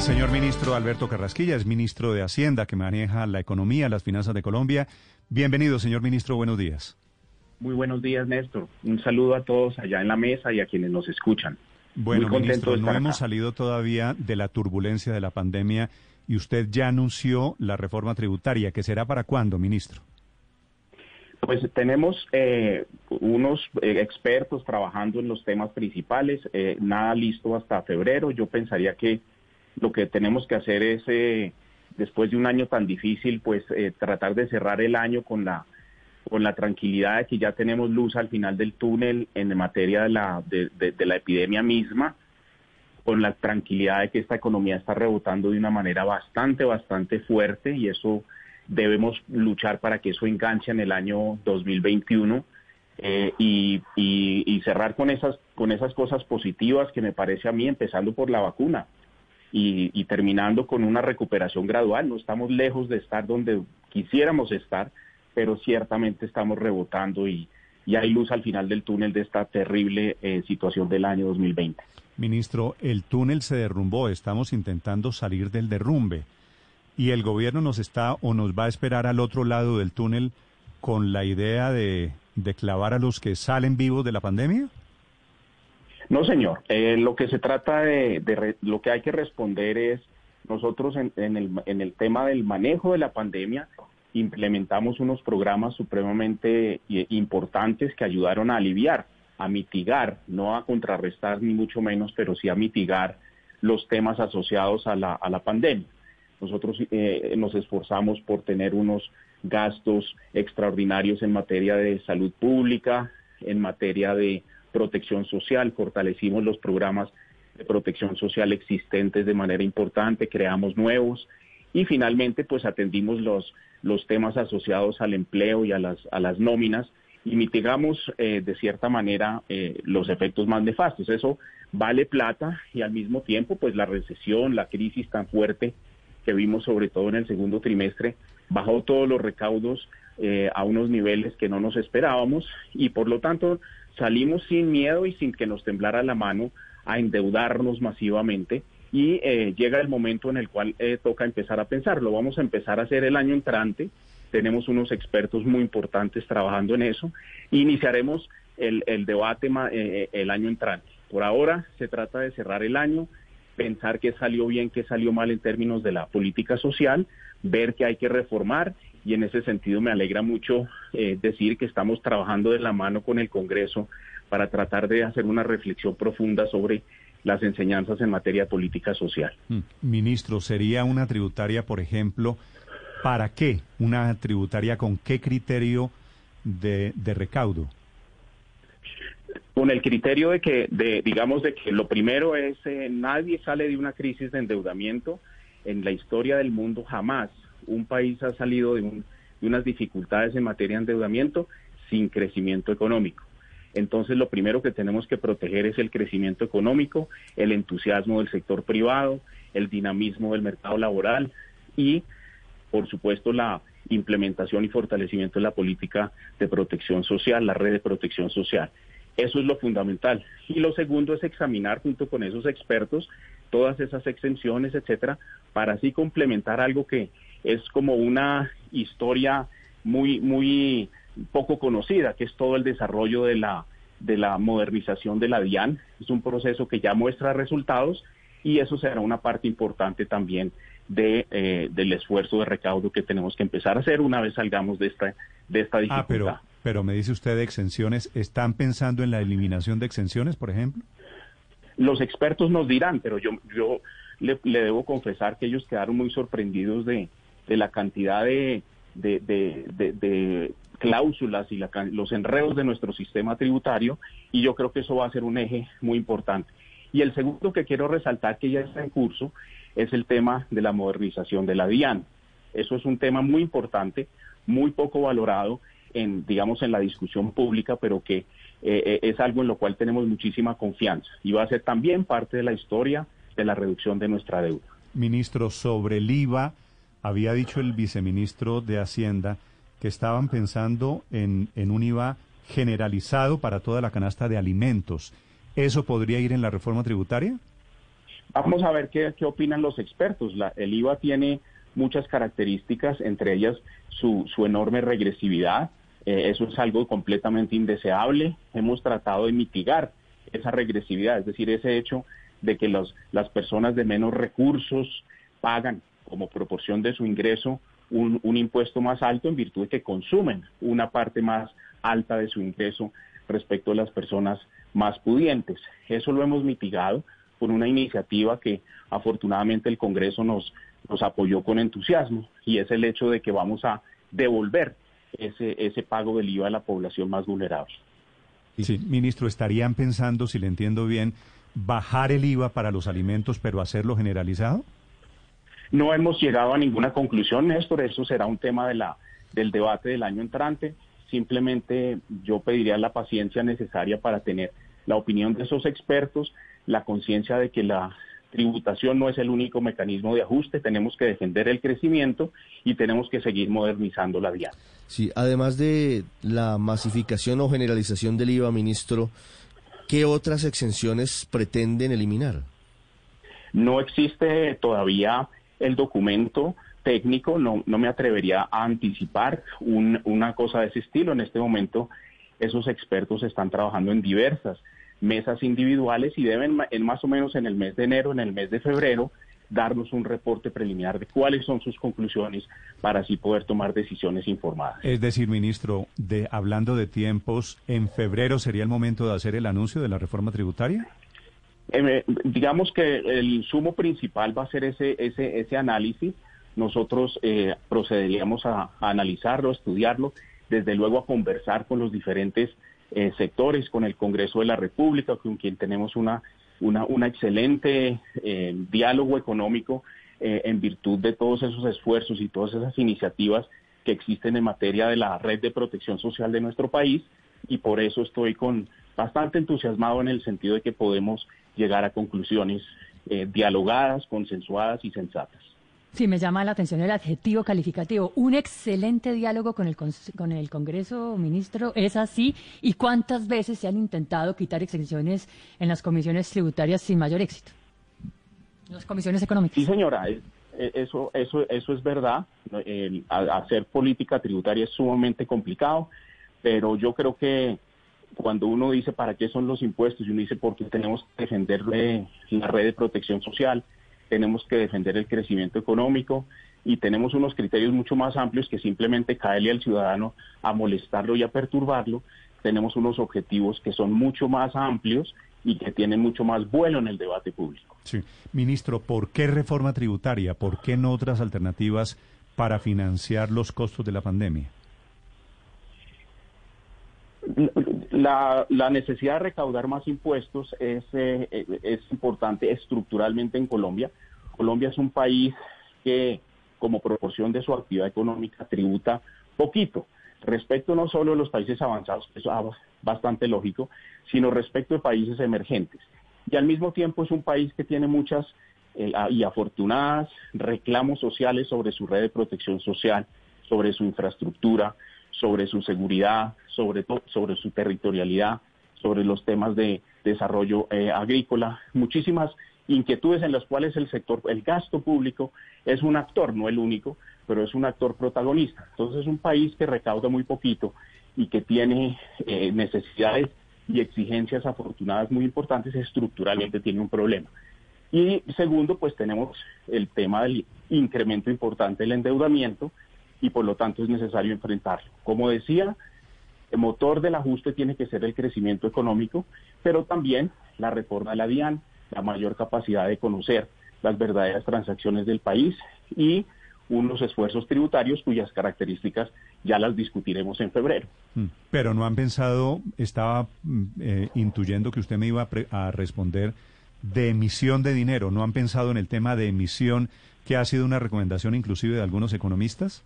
Señor ministro Alberto Carrasquilla es ministro de Hacienda que maneja la economía, las finanzas de Colombia. Bienvenido, señor ministro. Buenos días. Muy buenos días, Néstor. Un saludo a todos allá en la mesa y a quienes nos escuchan. Bueno, Muy contento ministro, no hemos salido todavía de la turbulencia de la pandemia y usted ya anunció la reforma tributaria, que será para cuándo, ministro. Pues tenemos eh, unos eh, expertos trabajando en los temas principales, eh, nada listo hasta febrero. Yo pensaría que lo que tenemos que hacer es, eh, después de un año tan difícil, pues eh, tratar de cerrar el año con la con la tranquilidad de que ya tenemos luz al final del túnel en materia de la, de, la epidemia misma, con la tranquilidad de que esta economía está rebotando de una manera bastante, bastante fuerte y eso debemos luchar para que eso enganche en el año 2021 eh, y, y- y cerrar con esas, con esas cosas positivas que me parece a mí, empezando por la vacuna y, y terminando con una recuperación gradual. No estamos lejos de estar donde quisiéramos estar, pero ciertamente estamos rebotando y, y hay luz al final del túnel de esta terrible eh, situación del año 2020. Ministro, el túnel se derrumbó, estamos intentando salir del derrumbe y el gobierno nos está o nos va a esperar al otro lado del túnel con la idea de, de clavar a los que salen vivos de la pandemia. No, señor. Eh, lo que se trata de, de re- lo que hay que responder es nosotros en, en el, en el tema del manejo de la pandemia implementamos unos programas supremamente eh, importantes que ayudaron a aliviar, a mitigar, no a contrarrestar ni mucho menos, pero sí a mitigar los temas asociados a la, a la pandemia. Nosotros eh, nos esforzamos por tener unos gastos extraordinarios en materia de salud pública, en materia de protección social, fortalecimos los programas de protección social existentes de manera importante, creamos nuevos y finalmente pues atendimos los, los temas asociados al empleo y a las, a las nóminas y mitigamos eh, de cierta manera eh, los efectos más nefastos. Eso vale plata y al mismo tiempo pues la recesión, la crisis tan fuerte que vimos sobre todo en el segundo trimestre, bajó todos los recaudos eh, a unos niveles que no nos esperábamos y por lo tanto salimos sin miedo y sin que nos temblara la mano a endeudarnos masivamente y eh, llega el momento en el cual eh, toca empezar a pensar. Lo vamos a empezar a hacer el año entrante. Tenemos unos expertos muy importantes trabajando en eso. Iniciaremos el, el debate ma- el año entrante. Por ahora se trata de cerrar el año, pensar qué salió bien, qué salió mal en términos de la política social, ver qué hay que reformar y en ese sentido me alegra mucho eh, decir que estamos trabajando de la mano con el Congreso para tratar de hacer una reflexión profunda sobre las enseñanzas en materia de política social. Mm. Ministro, ¿sería una tributaria, por ejemplo, para qué? ¿Una tributaria con qué criterio de, de recaudo? Con el criterio de que, de, digamos, de que lo primero es, eh, nadie sale de una crisis de endeudamiento. En la historia del mundo jamás un país ha salido de, un- de unas dificultades en materia de endeudamiento sin crecimiento económico. Entonces, lo primero que tenemos que proteger es el crecimiento económico, el entusiasmo del sector privado, el dinamismo del mercado laboral y, por supuesto, la implementación y fortalecimiento de la política de protección social, la red de protección social. Eso es lo fundamental. Y lo segundo es examinar junto con esos expertos todas esas exenciones, etcétera, para así complementar algo que es como una historia muy, muy poco conocida, que es todo el desarrollo de la, de la modernización de la DIAN. Es un proceso que ya muestra resultados y eso será una parte importante también de, eh, del esfuerzo de recaudo que tenemos que empezar a hacer una vez salgamos de esta, de esta dificultad. Ah, pero, pero me dice usted de exenciones. ¿Están pensando en la eliminación de exenciones, por ejemplo? Los expertos nos dirán, pero yo, yo le, le debo confesar que ellos quedaron muy sorprendidos de, de la cantidad de, de, de, de- cláusulas y la los enredos de nuestro sistema tributario y yo creo que eso va a ser un eje muy importante. Y el segundo que quiero resaltar que ya está en curso es el tema de la modernización de la DIAN. Eso es un tema muy importante, muy poco valorado en, digamos, en la discusión pública, pero que eh, es algo en lo cual tenemos muchísima confianza y va a ser también parte de la historia de la reducción de nuestra deuda. Ministro, sobre el IVA, había dicho el viceministro de Hacienda que estaban pensando en, en un IVA generalizado para toda la canasta de alimentos. ¿Eso podría ir en la reforma tributaria? Vamos a ver qué, qué opinan los expertos. La, el IVA tiene muchas características, entre ellas su, su enorme regresividad. Eh, eso es algo completamente indeseable. Hemos tratado de mitigar esa regresividad, es decir, ese hecho de que las personas de menos recursos pagan como proporción de su ingreso un, un, impuesto más alto en virtud de que consumen una parte más alta de su ingreso respecto a las personas más pudientes. Eso lo hemos mitigado con una iniciativa que afortunadamente el Congreso nos, nos apoyó con entusiasmo y es el hecho de que vamos a devolver ese, ese pago del IVA a la población más vulnerable. Sí, ministro, ¿estarían pensando, si le entiendo bien, bajar el IVA para los alimentos, pero hacerlo generalizado? No hemos llegado a ninguna conclusión, Néstor. Eso será un tema de la, del debate del año entrante. Simplemente yo pediría la paciencia necesaria para tener la opinión de esos expertos, la conciencia de que la tributación no es el único mecanismo de ajuste, tenemos que defender el crecimiento y tenemos que seguir modernizando la vía. Sí, además de la masificación o generalización del IVA, ministro, ¿qué otras exenciones pretenden eliminar? No existe todavía el documento técnico, no, no me atrevería a anticipar un, una cosa de ese estilo. En este momento esos expertos están trabajando en diversas mesas individuales y deben en más o menos en el mes de enero, en el mes de febrero, darnos un reporte preliminar de cuáles son sus conclusiones para así poder tomar decisiones informadas. Es decir, ministro, de hablando de tiempos, ¿en febrero sería el momento de hacer el anuncio de la reforma tributaria? Eh, digamos que el sumo principal va a ser ese, ese, ese análisis. Nosotros eh, procederíamos a, a, analizarlo, estudiarlo, desde luego a conversar con los diferentes eh, sectores, con el Congreso de la República, con quien tenemos una, una, una excelente eh, diálogo económico en virtud de todos esos esfuerzos y todas esas iniciativas que existen en materia de la red de protección social de nuestro país y por eso estoy con bastante entusiasmado en el sentido de que podemos llegar a conclusiones eh, dialogadas, consensuadas y sensatas. Sí, me llama la atención el adjetivo calificativo. Un excelente diálogo con el, con el Congreso, ministro, ¿es así? ¿Y cuántas veces se han intentado quitar exenciones en las comisiones tributarias sin mayor éxito? Las comisiones económicas. Sí, señora, eso, eso, eso es verdad. El, hacer política tributaria es sumamente complicado, pero yo creo que cuando uno dice para qué son los impuestos y uno dice porque tenemos que defender la red de protección social, tenemos que defender el crecimiento económico y tenemos unos criterios mucho más amplios que simplemente caerle al ciudadano a molestarlo y a perturbarlo. Tenemos unos objetivos que son mucho más amplios y que tienen mucho más vuelo en el debate público. Sí. Ministro, ¿por qué reforma tributaria? ¿Por qué no otras alternativas para financiar los costos de la pandemia? La, necesidad de recaudar más impuestos es, eh, es importante estructuralmente en Colombia. Colombia es un país que, como proporción de su actividad económica, tributa poquito respecto no solo de los países avanzados, eso es bastante lógico, sino respecto de países emergentes. Y al mismo tiempo es un país que tiene muchas eh, y afortunadas reclamos sociales sobre su red de protección social, sobre su infraestructura, sobre su seguridad, sobre, sobre su territorialidad, sobre los temas de desarrollo eh, agrícola, muchísimas inquietudes en las cuales el sector, el gasto público es un actor, no el único, pero es un actor protagonista. Entonces es un país que recauda muy poquito y que tiene eh, necesidades y exigencias afortunadas muy importantes, estructuralmente tiene un problema. Y segundo, pues tenemos el tema del incremento importante del endeudamiento y por lo tanto es necesario enfrentarlo. Como decía, el motor del ajuste tiene que ser el crecimiento económico, pero también la reforma de la DIAN, la mayor capacidad de conocer las verdaderas transacciones del país y unos esfuerzos tributarios cuyas características ya las discutiremos en febrero. Mm. Pero no han pensado, estaba mm, eh, intuyendo que usted me iba a, a responder de emisión de dinero. ¿No han pensado en el tema de emisión que ha sido una recomendación inclusive de algunos economistas?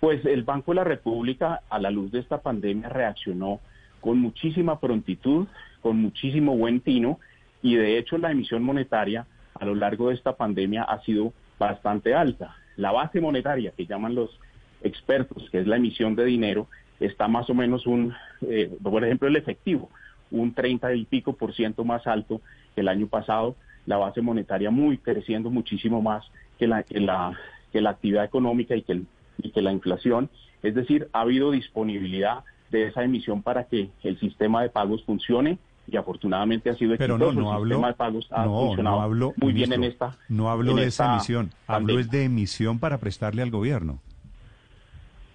Pues el Banco de la República, a la luz de esta pandemia, reaccionó con muchísima prontitud, con muchísimo buen tino, y de hecho la emisión monetaria a lo largo de esta pandemia ha sido bastante alta. La base monetaria, que llaman los expertos, que es la emisión de dinero, está más o menos un, eh, por ejemplo, el efectivo, un 30 y pico por ciento más alto que el año pasado, la base monetaria muy creciendo muchísimo más que la, que la, que la actividad económica y que, el, y que la inflación. Es decir, ha habido disponibilidad de esa emisión para que el sistema de pagos funcione y afortunadamente ha sido Pero no, no hablo, sistema de pagos ha no, funcionado no hablo, muy ministro, bien en esta No hablo de esa emisión, hablo es de emisión para prestarle al gobierno.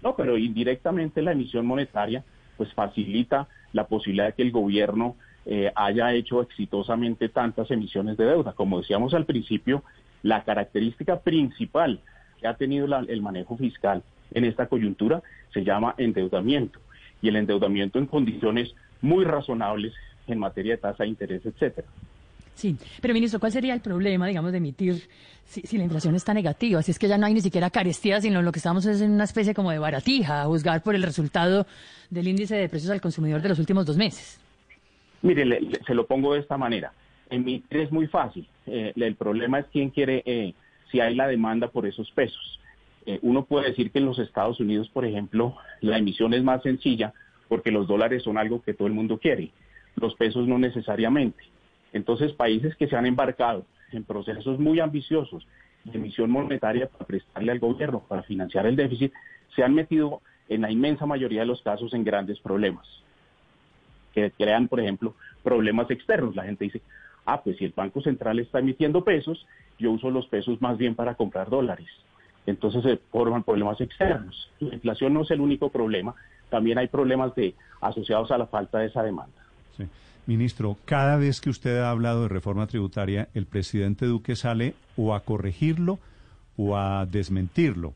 No, pero indirectamente la emisión monetaria pues facilita la posibilidad de que el gobierno eh, haya hecho exitosamente tantas emisiones de deuda. Como decíamos al principio, la característica principal que ha tenido la- el manejo fiscal en esta coyuntura se llama endeudamiento. Y el endeudamiento en condiciones muy razonables en materia de tasa de interés, etcétera. Sí, pero ministro, ¿cuál sería el problema, digamos, de emitir si, si la inflación está negativa? Si es que ya no hay ni siquiera carestía, sino lo que estamos es en una especie como de baratija, a juzgar por el resultado del índice de precios al consumidor de los últimos dos meses. Mire, le- le- se lo pongo de esta manera. Emitir es muy fácil. Eh, el problema es quién quiere, eh, si hay la demanda por esos pesos. Eh, uno puede decir que en los Estados Unidos, por ejemplo, la emisión es más sencilla porque los dólares son algo que todo el mundo quiere, los pesos no necesariamente. Entonces, países que se han embarcado en procesos muy ambiciosos de emisión monetaria para prestarle al gobierno, para financiar el déficit, se han metido en la inmensa mayoría de los casos en grandes problemas que crean, por ejemplo, problemas externos. La gente dice, ah, pues si el Banco Central está emitiendo pesos, yo uso los pesos más bien para comprar dólares. Entonces se forman problemas externos. La inflación no es el único problema, también hay problemas de, asociados a la falta de esa demanda. Sí. Ministro, cada vez que usted ha hablado de reforma tributaria, el presidente Duque sale o a corregirlo o a desmentirlo.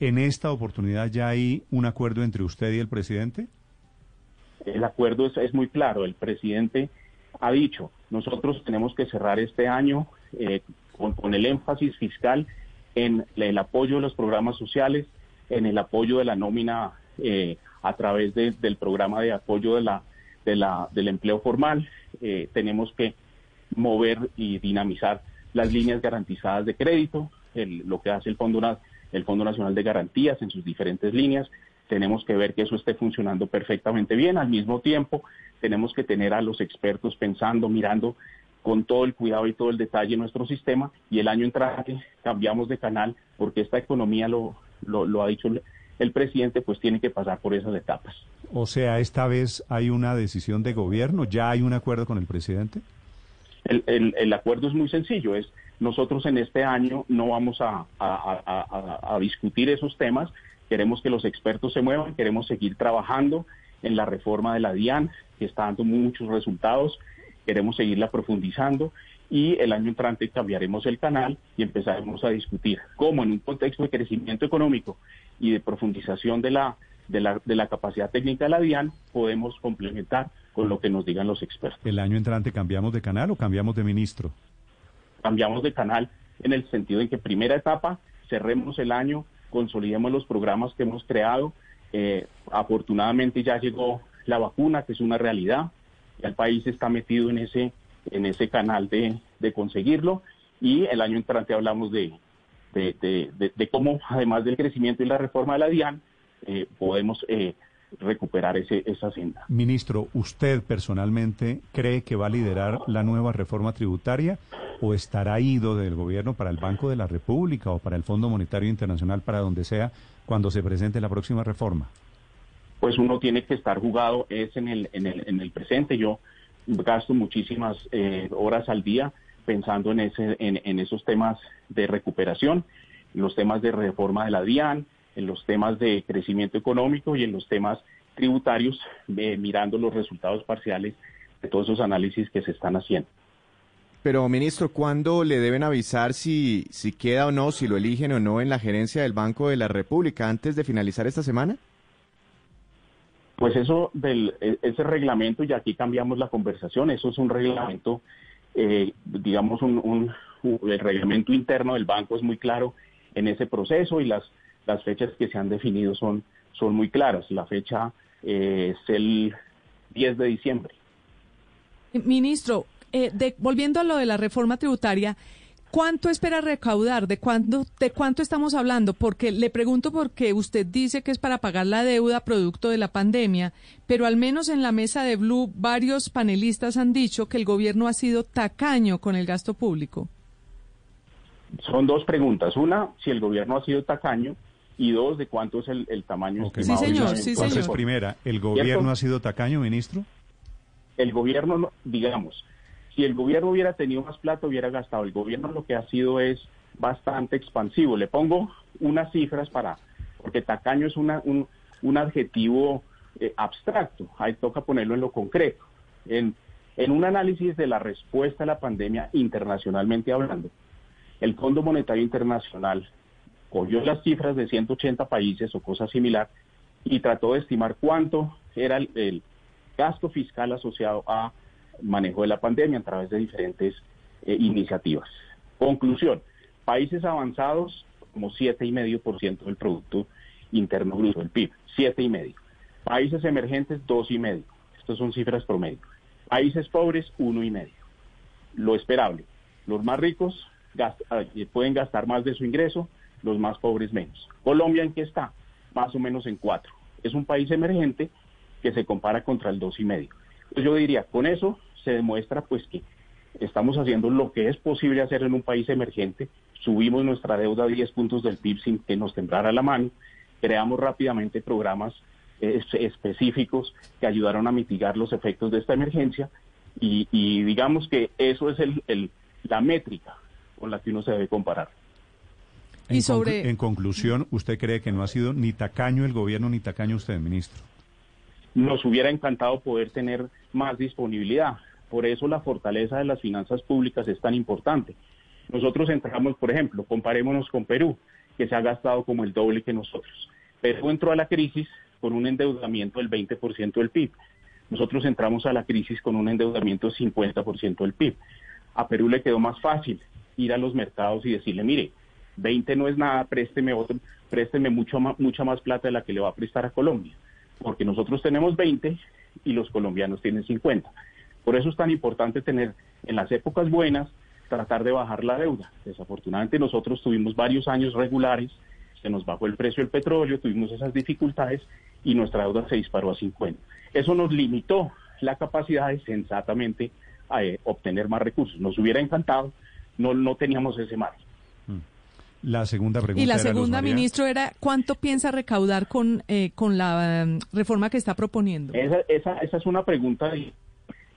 ¿En esta oportunidad ya hay un acuerdo entre usted y el presidente? El acuerdo es, es muy claro. El presidente ha dicho, nosotros tenemos que cerrar este año eh, con, el énfasis fiscal en el apoyo de los programas sociales, en el apoyo de la nómina eh, a través de- del programa de apoyo de la, de la, del empleo formal. Eh, tenemos que mover y dinamizar las líneas garantizadas de crédito, lo que hace el Fondo, el Fondo Nacional de Garantías en sus diferentes líneas. Tenemos que ver que eso esté funcionando perfectamente bien. Al mismo tiempo, tenemos que tener a los expertos pensando, mirando con todo el cuidado y todo el detalle nuestro sistema y el año entrante cambiamos de canal porque esta economía, lo, lo, lo ha dicho el, el presidente, pues tiene que pasar por esas etapas. O sea, esta vez hay una decisión de gobierno, ya hay un acuerdo con el presidente. El, el- el acuerdo es muy sencillo, es nosotros en este año no vamos a, a- a- a- a discutir esos temas, queremos que los expertos se muevan, queremos seguir trabajando en la reforma de la DIAN, que está dando muchos resultados, queremos seguirla profundizando y el año entrante cambiaremos el canal y empezaremos a discutir cómo en un contexto de crecimiento económico y de profundización de la, de la, de la capacidad técnica de la DIAN podemos complementar con lo que nos digan los expertos. ¿El año entrante cambiamos de canal o cambiamos de ministro? cambiamos de canal en el sentido en que primera etapa, cerremos el año, consolidemos los programas que hemos creado. Eh, afortunadamente ya llegó la vacuna, que es una realidad. El país está metido en ese, en ese canal de, de conseguirlo. Y el año entrante hablamos de, de, de- de- de cómo, además del crecimiento y la reforma de la DIAN, eh, podemos eh, recuperar ese, esa senda. Ministro, ¿usted personalmente cree que va a liderar la nueva reforma tributaria o estará ido del gobierno para el Banco de la República o para el Fondo Monetario Internacional, para donde sea, cuando se presente la próxima reforma? Pues uno tiene que estar jugado es en el, en el, en el presente. Yo gasto muchísimas eh, horas al día pensando en, ese, en, en esos temas de recuperación, en los temas de reforma de la DIAN, en los temas de crecimiento económico y en los temas tributarios, eh, mirando los resultados parciales de todos esos análisis que se están haciendo. Pero, ministro, ¿cuándo le deben avisar si, si queda o no, si lo eligen o no en la gerencia del Banco de la República antes de finalizar esta semana? Pues eso del e- ese reglamento y aquí cambiamos la conversación, eso es un reglamento eh, digamos, un, el reglamento interno del banco es muy claro en ese proceso y las, las fechas que se han definido son, son muy claras. La fecha eh, es el 10 de diciembre. Ministro, de, volviendo a lo de la reforma tributaria, ¿Cuánto espera recaudar? ¿De cuánto, ¿De cuánto estamos hablando? Porque le pregunto porque usted dice que es para pagar la deuda producto de la pandemia, pero al menos en la mesa de Blue varios panelistas han dicho que el gobierno ha sido tacaño con el gasto público. Son dos preguntas. Una, si el gobierno ha sido tacaño y dos, de cuánto es el, tamaño estimado. Sí, señor, sí, señor. primera, ¿el gobierno ha sido tacaño, ministro? El gobierno, digamos, si el gobierno hubiera tenido más plata, hubiera gastado. El gobierno lo que ha sido es bastante expansivo. Le pongo unas cifras para, porque tacaño es una, un, un adjetivo eh, abstracto, ahí toca ponerlo en lo concreto. En, en un análisis de la respuesta a la pandemia internacionalmente hablando, el Fondo Monetario Internacional cogió las cifras de 180 países o cosa similar y trató de estimar cuánto era el gasto fiscal asociado a manejo de la pandemia a través de diferentes eh, iniciativas. Conclusión, países avanzados como 7,5% del Producto Interno Bruto, del PIB, 7,5%. Países emergentes, 2,5%. Estas son cifras promedio. Países pobres, 1,5%. Lo esperable, los más ricos ah, pueden gastar más de su ingreso, los más pobres menos. Colombia, ¿en qué está? Más o menos en 4. Es un país emergente que se compara contra el 2,5%. Pues yo diría, con eso se demuestra pues que estamos haciendo lo que es posible hacer en un país emergente, subimos nuestra deuda a 10 puntos del PIB sin que nos temblara la mano, creamos rápidamente programas específicos que ayudaron a mitigar los efectos de esta emergencia y, digamos que eso es el, la métrica con la que uno se debe comparar. Y sobre... en conclusión, ¿usted cree que no ha sido ni tacaño el gobierno ni tacaño usted, ministro? Nos hubiera encantado poder tener más disponibilidad. Por eso la fortaleza de las finanzas públicas es tan importante. Nosotros entramos, por ejemplo, comparémonos con Perú, que se ha gastado como el doble que nosotros. Perú entró a la crisis con un endeudamiento del 20% del PIB. Nosotros entramos a la crisis con un endeudamiento del 50% del PIB. A Perú le quedó más fácil ir a los mercados y decirle, mire, 20 no es nada, présteme, présteme mucho mucha más plata de la que le va a prestar a Colombia porque nosotros tenemos 20 y los colombianos tienen 50. Por eso es tan importante tener en las épocas buenas, tratar de bajar la deuda. Desafortunadamente nosotros tuvimos varios años regulares, se nos bajó el precio del petróleo, tuvimos esas dificultades y nuestra deuda se disparó a 50. Eso nos limitó la capacidad de sensatamente eh, obtener más recursos. Nos hubiera encantado, no, no teníamos ese margen. La segunda pregunta. Y la segunda, ministro, era ¿cuánto piensa recaudar con, eh, con la um, reforma que está proponiendo? Esa, esa, esa es una pregunta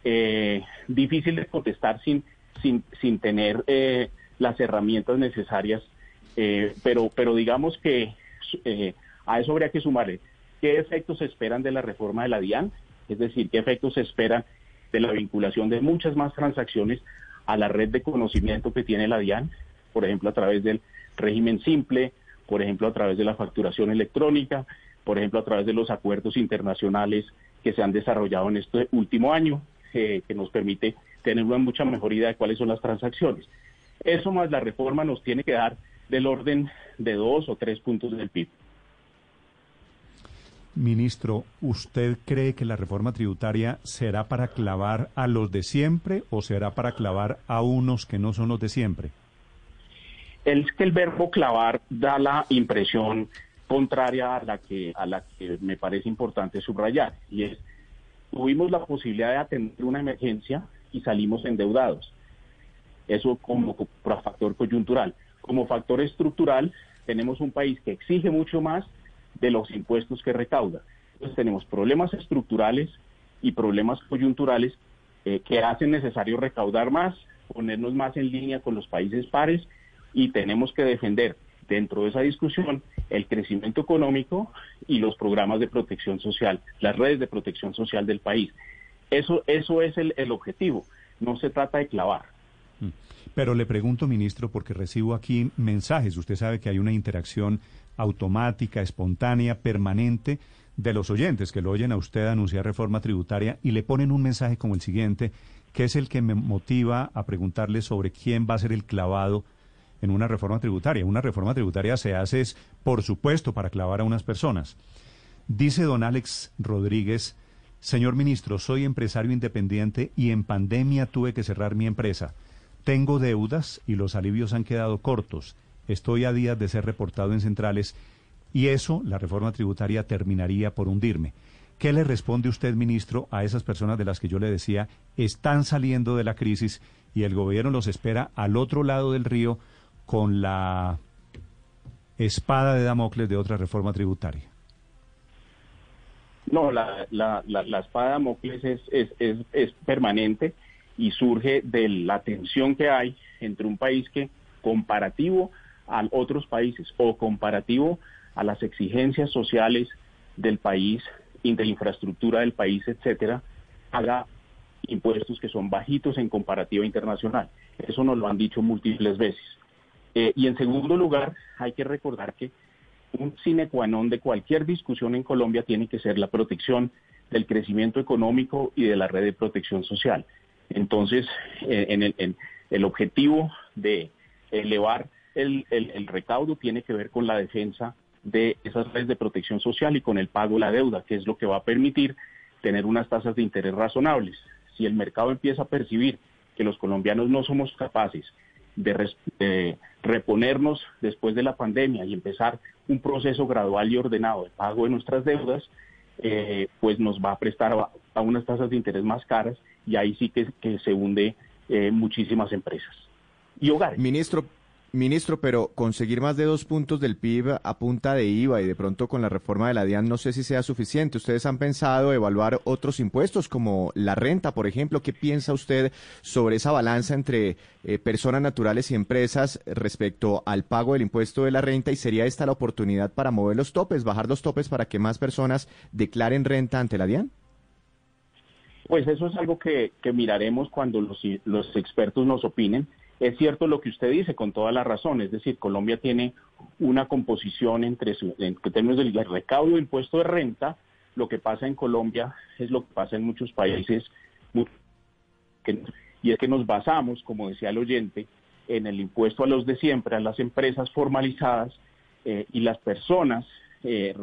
eh, difícil de contestar sin, sin, sin tener eh, las herramientas necesarias, pero, pero digamos que a eso habría que sumarle qué efectos se esperan de la reforma de la DIAN, es decir, qué efectos se esperan de la vinculación de muchas más transacciones a la red de conocimiento que tiene la DIAN, por ejemplo, a través del régimen simple, por ejemplo, a través de la facturación electrónica, por ejemplo, a través de los acuerdos internacionales que se han desarrollado en este último año, que nos permite tener una mucha mejor idea de cuáles son las transacciones. Eso más la reforma nos tiene que dar del orden de dos o tres puntos del PIB. Ministro, ¿usted cree que la reforma tributaria será para clavar a los de siempre o será para clavar a unos que no son los de siempre? es que el verbo clavar da la impresión contraria a la que a la que me parece importante subrayar y es tuvimos la posibilidad de atender una emergencia y salimos endeudados. Eso como, factor coyuntural. Como factor estructural, tenemos un país que exige mucho más de los impuestos que recauda. Entonces tenemos problemas estructurales y problemas coyunturales eh, que hacen necesario recaudar más, ponernos más en línea con los países pares y tenemos que defender dentro de esa discusión el crecimiento económico y los programas de protección social, las redes de protección social del país. Eso, eso es el, el objetivo, no se trata de clavar. Mm. Pero le pregunto, ministro, porque recibo aquí mensajes. Usted sabe que hay una interacción automática, espontánea, permanente de los oyentes que lo oyen a usted anunciar reforma tributaria y le ponen un mensaje como el siguiente que es el que me motiva a preguntarle sobre quién va a ser el clavado en una reforma tributaria. Una reforma tributaria se hace, es, por supuesto, para clavar a unas personas. Dice don Alex Rodríguez, señor ministro, soy empresario independiente y en pandemia tuve que cerrar mi empresa. Tengo deudas y los alivios han quedado cortos. Estoy a días de ser reportado en centrales y eso, la reforma tributaria, terminaría por hundirme. ¿Qué le responde usted, ministro, a esas personas de las que yo le decía están saliendo de la crisis y el gobierno los espera al otro lado del río con la espada de Damocles de otra reforma tributaria? No, la, la, la, espada de Damocles es, es, es, es permanente y surge de la tensión que hay entre un país que comparativo a otros países o comparativo a las exigencias sociales del país, de infraestructura del país, etcétera, haga impuestos que son bajitos en comparativa internacional. Eso nos lo han dicho múltiples veces. Eh, y en segundo lugar, hay que recordar que un sine qua non de cualquier discusión en Colombia tiene que ser la protección del crecimiento económico y de la red de protección social. Entonces, eh, el, objetivo de elevar el, el, recaudo tiene que ver con la defensa de esas redes de protección social y con el pago de la deuda, que es lo que va a permitir tener unas tasas de interés razonables. Si el mercado empieza a percibir que los colombianos no somos capaces de, reponernos después de la pandemia y empezar un proceso gradual y ordenado de pago de nuestras deudas, eh, pues nos va a prestar a, unas tasas de interés más caras y ahí sí que, se hunde eh, muchísimas empresas y hogares. Ministro, Ministro, pero conseguir más de dos puntos del PIB a punta de IVA y de pronto con la reforma de la DIAN no sé si sea suficiente. ¿Ustedes han pensado evaluar otros impuestos como la renta, por ejemplo? ¿Qué piensa usted sobre esa balanza entre eh, personas naturales y empresas respecto al pago del impuesto de la renta? ¿Y sería esta la oportunidad para mover los topes, bajar los topes para que más personas declaren renta ante la DIAN? Pues eso es algo que, miraremos cuando los, los expertos nos opinen. Es cierto lo que usted dice con toda la razón, es decir, Colombia tiene una composición entre en términos del recaudo de impuesto de renta, lo que pasa en Colombia es lo que pasa en muchos países, y es que nos basamos, como decía el oyente, en el impuesto a los de siempre, a las empresas formalizadas, eh, y las personas eh,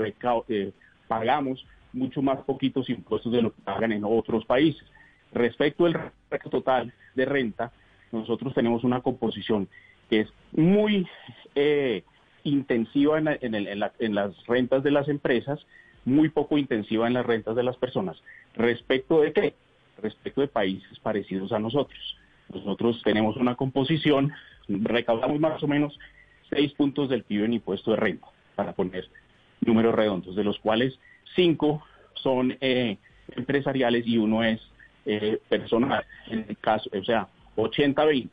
eh, pagamos mucho más poquitos impuestos de lo que pagan en otros países. Respecto al total de renta, nosotros tenemos una composición que es muy eh, intensiva en, las rentas de las empresas, muy poco intensiva en las rentas de las personas. ¿Respecto de qué? Respecto de países parecidos a nosotros. Nosotros tenemos una composición, recaudamos más o menos seis puntos del PIB en impuesto de renta, para poner números redondos, de los cuales cinco son eh, empresariales y uno es eh, personal. En el caso, o sea, 80-20.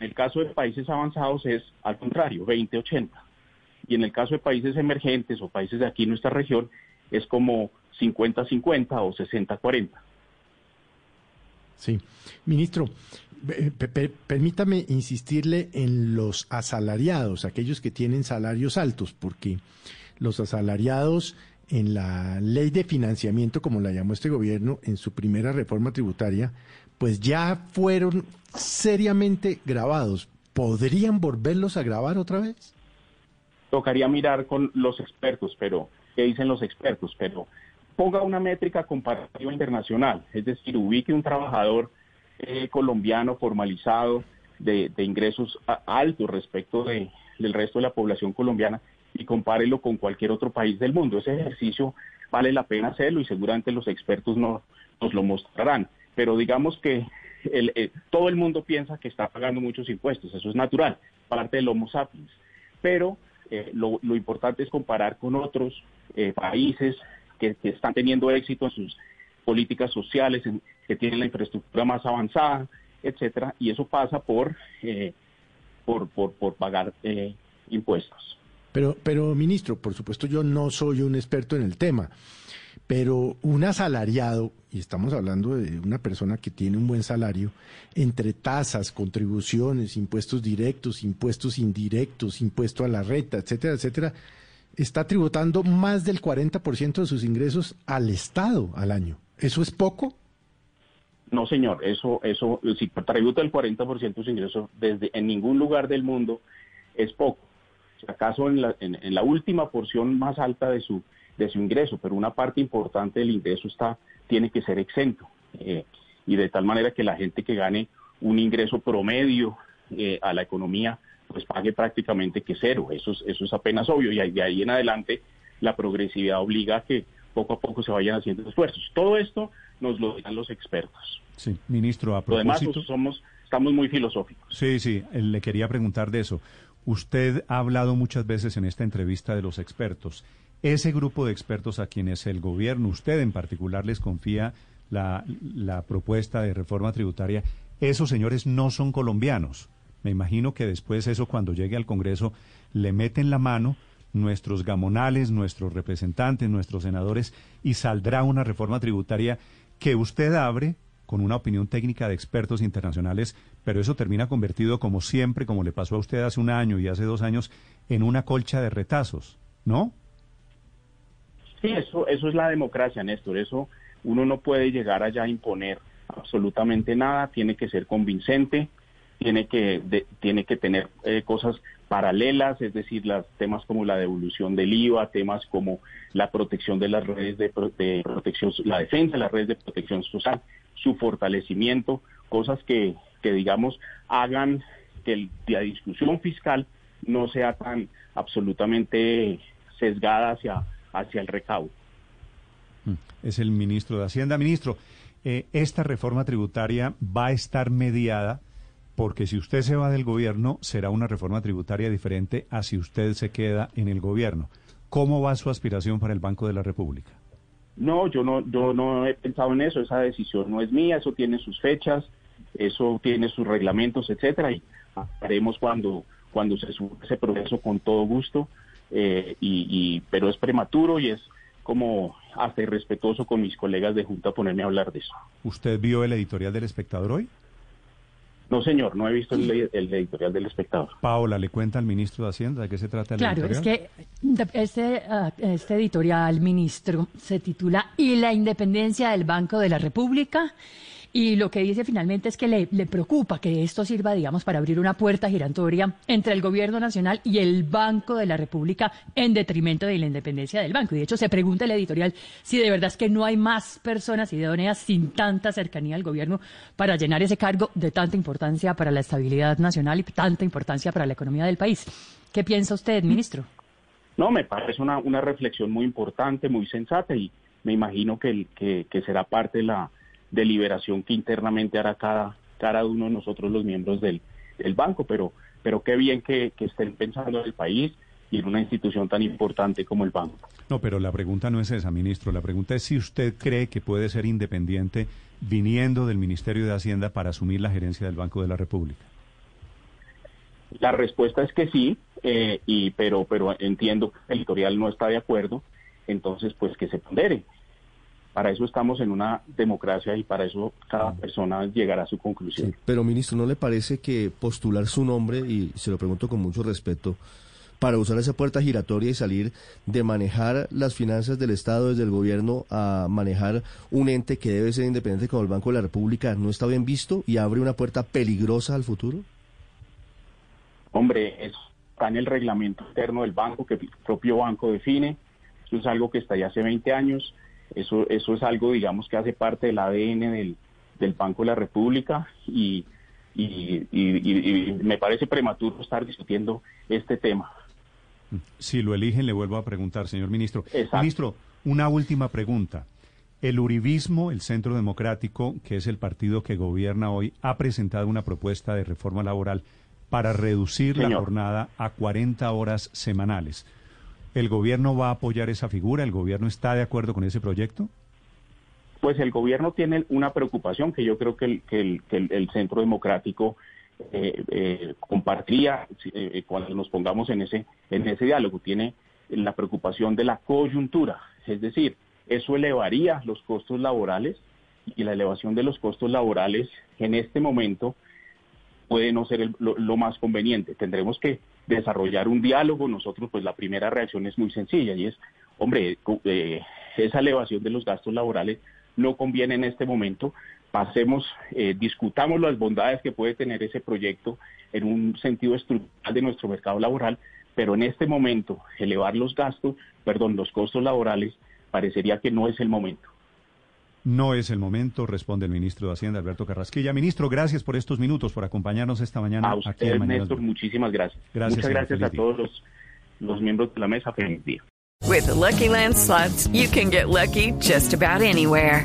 En el caso de países avanzados es al contrario, 20-80. Y en el caso de países emergentes o países de aquí en nuestra región es como 50-50 o 60-40. Sí. Ministro, permítame insistirle en los asalariados, aquellos que tienen salarios altos, porque los asalariados en la ley de financiamiento, como la llamó este gobierno, en su primera reforma tributaria, pues ya fueron seriamente grabados. ¿Podrían volverlos a grabar otra vez? Tocaría mirar con los expertos, pero ¿qué dicen los expertos? Pero ponga una métrica comparativa internacional, es decir, ubique un trabajador eh, colombiano formalizado de, ingresos altos respecto de, del resto de la población colombiana y compárelo con cualquier otro país del mundo. Ese ejercicio vale la pena hacerlo y seguramente los expertos no, nos lo mostrarán pero digamos que eh, todo el mundo piensa que está pagando muchos impuestos, eso es natural, parte del Homo sapiens, pero eh, lo, importante es comparar con otros eh, países que, están teniendo éxito en sus políticas sociales, que tienen la infraestructura más avanzada, etcétera, y eso pasa por, por, por, por, pagar impuestos. Pero, pero, ministro, por supuesto yo no soy un experto en el tema, pero un asalariado, y estamos hablando de una persona que tiene un buen salario, entre tasas, contribuciones, impuestos directos, impuestos indirectos, impuesto a la renta, etcétera, etcétera, está tributando más del 40% de sus ingresos al Estado al año. ¿Eso es poco? No, señor, eso, eso, si tributa el 40% de su ingreso desde en ningún lugar del mundo es poco. Si acaso en la, en, la última porción más alta de su, de su ingreso, pero una parte importante del ingreso está, tiene que ser exento. Eh, y de tal manera que la gente que gane un ingreso promedio eh, a la economía, pues pague prácticamente que cero. Eso es, eso es apenas obvio. Y de ahí en adelante la progresividad obliga a que poco a poco se vayan haciendo esfuerzos. Todo esto nos lo dirán los expertos. Sí, ministro, a propósito... Lo demás, somos, estamos muy filosóficos. Sí, sí, le quería preguntar de eso. Usted ha hablado muchas veces en esta entrevista de los expertos. Ese grupo de expertos a quienes el gobierno, usted en particular, les confía la, propuesta de reforma tributaria, esos señores no son colombianos. Me imagino que después eso cuando llegue al Congreso le meten la mano nuestros gamonales, nuestros representantes, nuestros senadores y saldrá una reforma tributaria que usted abre con una opinión técnica de expertos internacionales, pero eso termina convertido, como siempre, como le pasó a usted hace un año y hace dos años, en una colcha de retazos, ¿no? Sí, eso, eso es la democracia, Néstor. Eso uno no puede llegar allá a imponer absolutamente nada, tiene que ser convincente, tiene que, tiene que tener eh, cosas paralelas, es decir, los temas como la devolución del IVA, temas como la protección de las redes de, protección, la defensa de las redes de protección social, su fortalecimiento, cosas que, que digamos, hagan que la discusión fiscal no sea tan absolutamente sesgada hacia, hacia el recaudo. Mm, es el ministro de Hacienda. Ministro, eh, esta reforma tributaria va a estar mediada porque si usted se va del gobierno, será una reforma tributaria diferente a si usted se queda en el gobierno. ¿Cómo va su aspiración para el Banco de la República? No, yo no, yo no he pensado en eso, esa decisión no es mía, eso tiene sus fechas, eso tiene sus reglamentos, etcétera, y haremos cuando, cuando se suba ese proceso con todo gusto, eh, y, pero es prematuro y es como hasta irrespetuoso con mis colegas de Junta ponerme a hablar de eso. ¿Usted vio el editorial del espectador hoy? No, señor, no he visto el, editorial del espectador. Paola, ¿le cuenta al ministro de Hacienda de qué se trata el editorial? Claro, es que este, este editorial, ministro, se titula ¿Y la independencia del Banco de la República? Y lo que dice finalmente es que le, preocupa que esto sirva, digamos, para abrir una puerta giratoria entre el gobierno nacional y el Banco de la República en detrimento de la independencia del banco. Y de hecho se pregunta el editorial si de verdad es que no hay más personas idóneas sin tanta cercanía al gobierno para llenar ese cargo de tanta importancia para la estabilidad nacional y tanta importancia para la economía del país. ¿Qué piensa usted, ministro? No, me parece una, una reflexión muy importante, muy sensata y me imagino que, que, que será parte de la deliberación que internamente hará cada, cada uno de nosotros los miembros del, banco, pero, pero qué bien que, estén pensando en el país y en una institución tan importante como el banco. No, pero la pregunta no es esa, ministro. La pregunta es si usted cree que puede ser independiente viniendo del Ministerio de Hacienda para asumir la gerencia del Banco de la República. La respuesta es que sí, eh, y pero pero entiendo que el editorial no está de acuerdo, entonces pues que se pondere. Para eso estamos en una democracia y para eso cada persona llegará a su conclusión. pero ministro, ¿no le parece que postular su nombre, y se lo pregunto con mucho respeto, para usar esa puerta giratoria y salir de manejar las finanzas del Estado desde el gobierno a manejar un ente que debe ser independiente como el Banco de la República, ¿no está bien visto y abre una puerta peligrosa al futuro? Hombre, eso está en el reglamento interno del banco que el propio banco define. Eso es algo que está ya hace 20 años. Eso, eso es algo, digamos, que hace parte del ADN del, del Banco de la República y, y, me parece prematuro estar discutiendo este tema. Si lo eligen, le vuelvo a preguntar, señor ministro. Ministro, una última pregunta. El Uribismo, el Centro Democrático, que es el partido que gobierna hoy, ha presentado una propuesta de reforma laboral para reducir la jornada a 40 horas semanales. ¿El gobierno va a apoyar esa figura? ¿El gobierno está de acuerdo con ese proyecto? Pues el gobierno tiene una preocupación que yo creo que el, Centro Democrático eh, eh, compartiría eh, cuando nos pongamos en ese, en ese diálogo. Tiene la preocupación de la coyuntura, es decir, eso elevaría los costos laborales y la elevación de los costos laborales en este momento puede no ser lo, más conveniente. Tendremos que desarrollar un diálogo. Nosotros, pues la primera reacción es muy sencilla y es, hombre, eh, esa elevación de los gastos laborales no conviene en este momento, pasemos, eh, discutamos las bondades que puede tener ese proyecto en un sentido estructural de nuestro mercado laboral, pero en este momento elevar los gastos, perdón, los costos laborales, parecería que no es el momento. No es el momento, responde el ministro de Hacienda, Alberto Carrasquilla. Ministro, gracias por estos minutos, por acompañarnos esta mañana. A usted, Néstor, muchísimas gracias. gracias Muchas gracias a todos los, los miembros de la mesa. Feliz día. With the Lucky Land slots, you can get lucky just about anywhere.